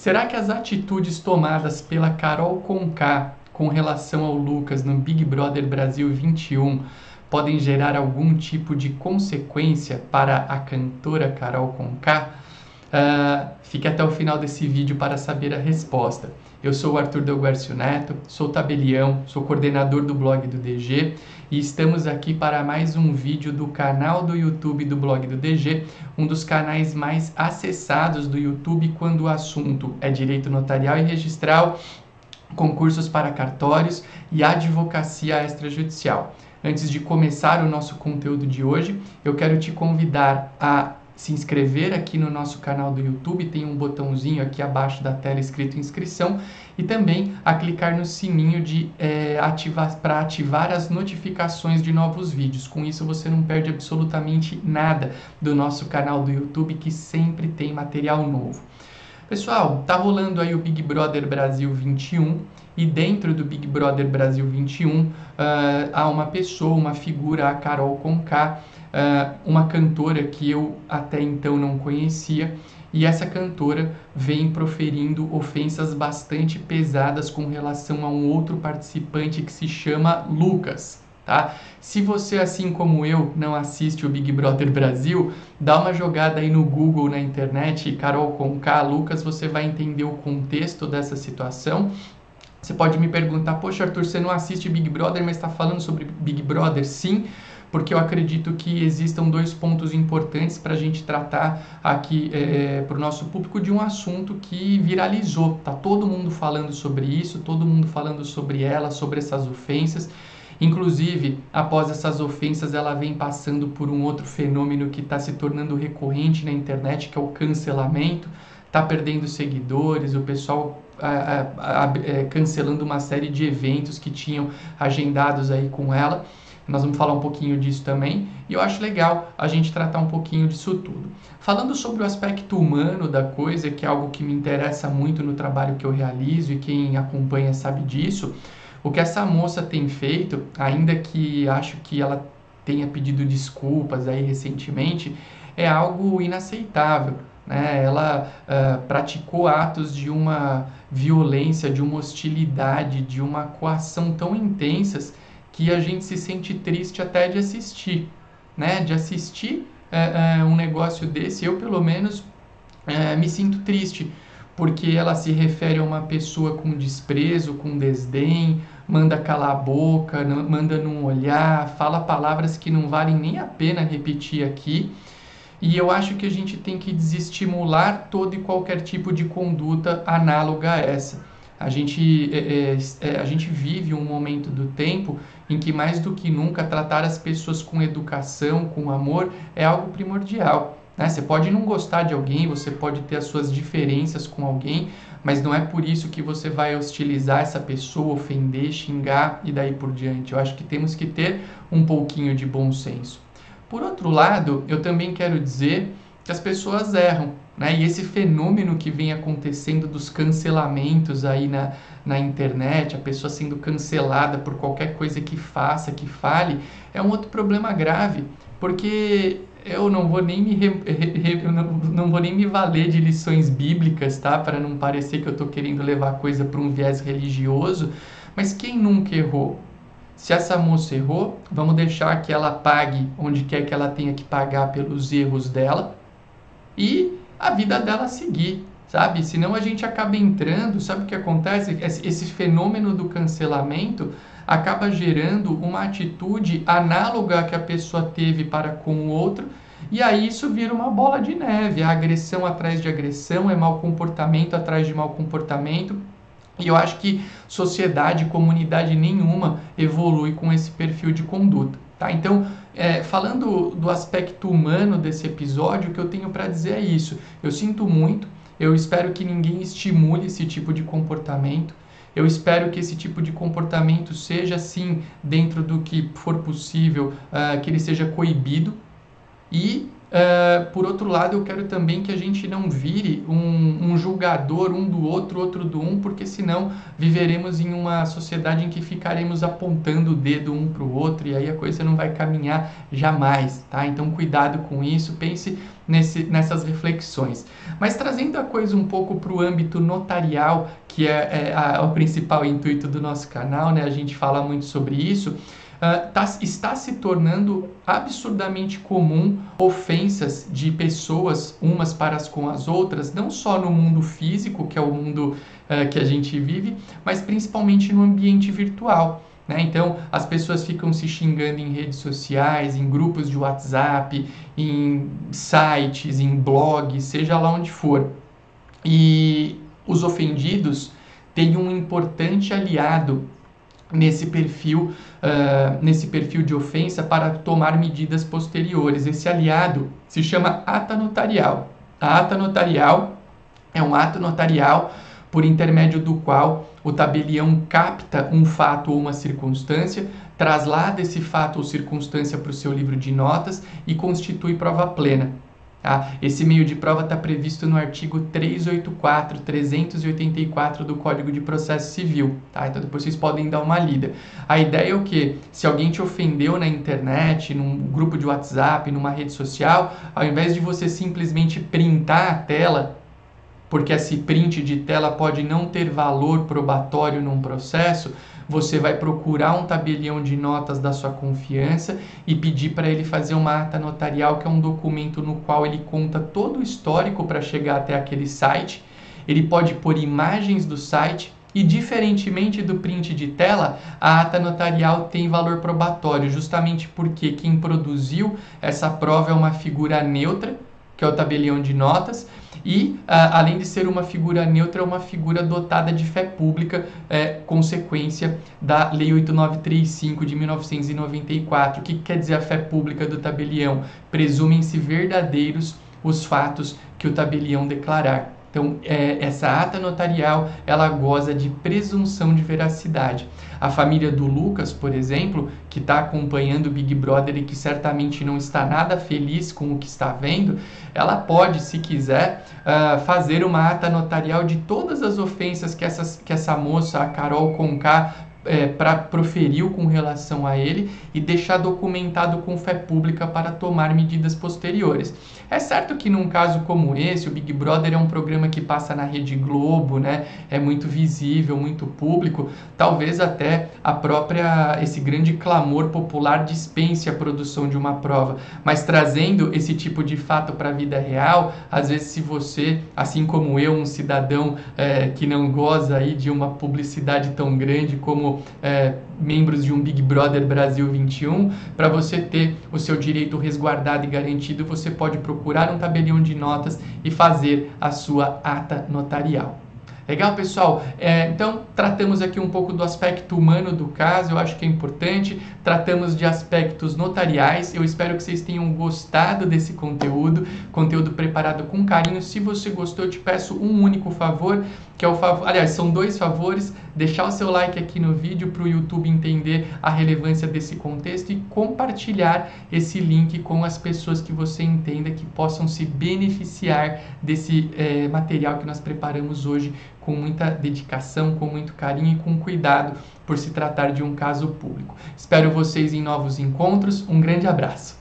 Será que as atitudes tomadas pela Carol Conká com relação ao Lucas no Big Brother Brasil 21 podem gerar algum tipo de consequência para a cantora Carol Conká? Uh, fique até o final desse vídeo para saber a resposta. Eu sou o Arthur Delguercio Neto, sou tabelião, sou coordenador do blog do DG e estamos aqui para mais um vídeo do canal do YouTube do blog do DG, um dos canais mais acessados do YouTube quando o assunto é direito notarial e registral, concursos para cartórios e advocacia extrajudicial. Antes de começar o nosso conteúdo de hoje, eu quero te convidar a se inscrever aqui no nosso canal do YouTube, tem um botãozinho aqui abaixo da tela escrito inscrição e também a clicar no sininho de é, ativar para ativar as notificações de novos vídeos. Com isso você não perde absolutamente nada do nosso canal do YouTube que sempre tem material novo. Pessoal, tá rolando aí o Big Brother Brasil 21 e dentro do Big Brother Brasil 21 uh, há uma pessoa, uma figura, a Carol Conká, uh, uma cantora que eu até então não conhecia, e essa cantora vem proferindo ofensas bastante pesadas com relação a um outro participante que se chama Lucas. Tá? Se você, assim como eu, não assiste o Big Brother Brasil, dá uma jogada aí no Google, na internet, Carol Conká, Lucas, você vai entender o contexto dessa situação. Você pode me perguntar, poxa Arthur, você não assiste Big Brother, mas está falando sobre Big Brother? Sim, porque eu acredito que existam dois pontos importantes para a gente tratar aqui é, para o nosso público de um assunto que viralizou. Tá todo mundo falando sobre isso, todo mundo falando sobre ela, sobre essas ofensas. Inclusive, após essas ofensas, ela vem passando por um outro fenômeno que está se tornando recorrente na internet, que é o cancelamento. Está perdendo seguidores, o pessoal a, a, a, é, cancelando uma série de eventos que tinham agendados aí com ela. Nós vamos falar um pouquinho disso também e eu acho legal a gente tratar um pouquinho disso tudo. Falando sobre o aspecto humano da coisa, que é algo que me interessa muito no trabalho que eu realizo e quem acompanha sabe disso, o que essa moça tem feito, ainda que acho que ela tenha pedido desculpas aí recentemente, é algo inaceitável. Né? Ela uh, praticou atos de uma violência, de uma hostilidade, de uma coação tão intensas que a gente se sente triste até de assistir, né? De assistir é, é, um negócio desse, eu pelo menos é, me sinto triste, porque ela se refere a uma pessoa com desprezo, com desdém, manda calar a boca, não, manda não olhar, fala palavras que não valem nem a pena repetir aqui. E eu acho que a gente tem que desestimular todo e qualquer tipo de conduta análoga a essa. A gente, é, é, é, a gente vive um momento do tempo em que, mais do que nunca, tratar as pessoas com educação, com amor, é algo primordial. Né? Você pode não gostar de alguém, você pode ter as suas diferenças com alguém, mas não é por isso que você vai hostilizar essa pessoa, ofender, xingar e daí por diante. Eu acho que temos que ter um pouquinho de bom senso. Por outro lado, eu também quero dizer que as pessoas erram. Né? E esse fenômeno que vem acontecendo dos cancelamentos aí na, na internet, a pessoa sendo cancelada por qualquer coisa que faça, que fale, é um outro problema grave, porque eu não vou nem me re, re, eu não, não, vou nem me valer de lições bíblicas, tá? Para não parecer que eu estou querendo levar coisa para um viés religioso, mas quem nunca errou? Se essa moça errou, vamos deixar que ela pague onde quer que ela tenha que pagar pelos erros dela e a vida dela seguir, sabe? Senão a gente acaba entrando, sabe o que acontece? Esse fenômeno do cancelamento acaba gerando uma atitude análoga que a pessoa teve para com o outro, e aí isso vira uma bola de neve, é agressão atrás de agressão, é mau comportamento atrás de mau comportamento. E eu acho que sociedade, comunidade nenhuma evolui com esse perfil de conduta. Tá? Então, é, falando do aspecto humano desse episódio, o que eu tenho para dizer é isso. Eu sinto muito, eu espero que ninguém estimule esse tipo de comportamento. Eu espero que esse tipo de comportamento seja, sim, dentro do que for possível, uh, que ele seja coibido. E Uh, por outro lado, eu quero também que a gente não vire um, um, julgador um do outro, outro do um, porque senão viveremos em uma sociedade em que ficaremos apontando o dedo um para o outro e aí a coisa não vai caminhar jamais, tá? Então, cuidado com isso, pense nesse, nessas reflexões. Mas trazendo a coisa um pouco para o âmbito notarial, que é, é a, o principal intuito do nosso canal, né? A gente fala muito sobre isso uh, tá, está se tornando absurdamente comum ofensas de pessoas umas para as com as outras, não só no mundo físico, que é o mundo uh, que a gente vive, mas principalmente no ambiente virtual. Né? Então, as pessoas ficam se xingando em redes sociais, em grupos de WhatsApp, em sites, em blogs, seja lá onde for. E os ofendidos têm um importante aliado nesse perfil, uh, nesse perfil de ofensa para tomar medidas posteriores. Esse aliado se chama ata notarial. A ata notarial é um ato notarial por intermédio do qual o tabelião capta um fato ou uma circunstância, traslada esse fato ou circunstância para o seu livro de notas e constitui prova plena. Tá? Esse meio de prova está previsto no artigo 384, 384 do Código de Processo Civil. Tá? Então depois vocês podem dar uma lida. A ideia é o que? Se alguém te ofendeu na internet, num grupo de WhatsApp, numa rede social, ao invés de você simplesmente printar a tela, porque esse print de tela pode não ter valor probatório num processo, você vai procurar um tabelião de notas da sua confiança e pedir para ele fazer uma ata notarial, que é um documento no qual ele conta todo o histórico para chegar até aquele site. Ele pode pôr imagens do site e, diferentemente do print de tela, a ata notarial tem valor probatório, justamente porque quem produziu essa prova é uma figura neutra, que é o tabelião de notas, e, além de ser uma figura neutra, é uma figura dotada de fé pública, é, consequência da Lei 8935 de 1994. O que quer dizer a fé pública do tabelião? Presumem-se verdadeiros os fatos que o tabelião declarar. Então, é, essa ata notarial, ela goza de presunção de veracidade. A família do Lucas, por exemplo, que está acompanhando o Big Brother e que certamente não está nada feliz com o que está vendo, ela pode, se quiser, uh, fazer uma ata notarial de todas as ofensas que, essas, que essa moça, a Carol Conká, é, para proferiu com relação a ele e deixar documentado com fé pública para tomar medidas posteriores. É certo que num caso como esse, o Big Brother é um programa que passa na Rede Globo, né? É muito visível, muito público. Talvez até a própria esse grande clamor popular dispense a produção de uma prova, mas trazendo esse tipo de fato para a vida real, às vezes se você, assim como eu, um cidadão é, que não goza aí de uma publicidade tão grande é, membros de um Big Brother Brasil 21, para você ter o seu direito resguardado e garantido, você pode procurar um tabelião de notas e fazer a sua ata notarial. Legal, pessoal? É, então, tratamos aqui um pouco do aspecto humano do caso, eu acho que é importante. Tratamos de aspectos notariais. Eu espero que vocês tenham gostado desse conteúdo, conteúdo preparado com carinho. Se você gostou, eu te peço um único favor que é o favor, aliás, são dois favores, deixar o seu like aqui no vídeo para o YouTube entender a relevância desse contexto e compartilhar esse link com as pessoas que você entenda que possam se beneficiar desse é, material que nós preparamos hoje com muita dedicação, com muito carinho e com cuidado por se tratar de um caso público. Espero vocês em novos encontros. Um grande abraço.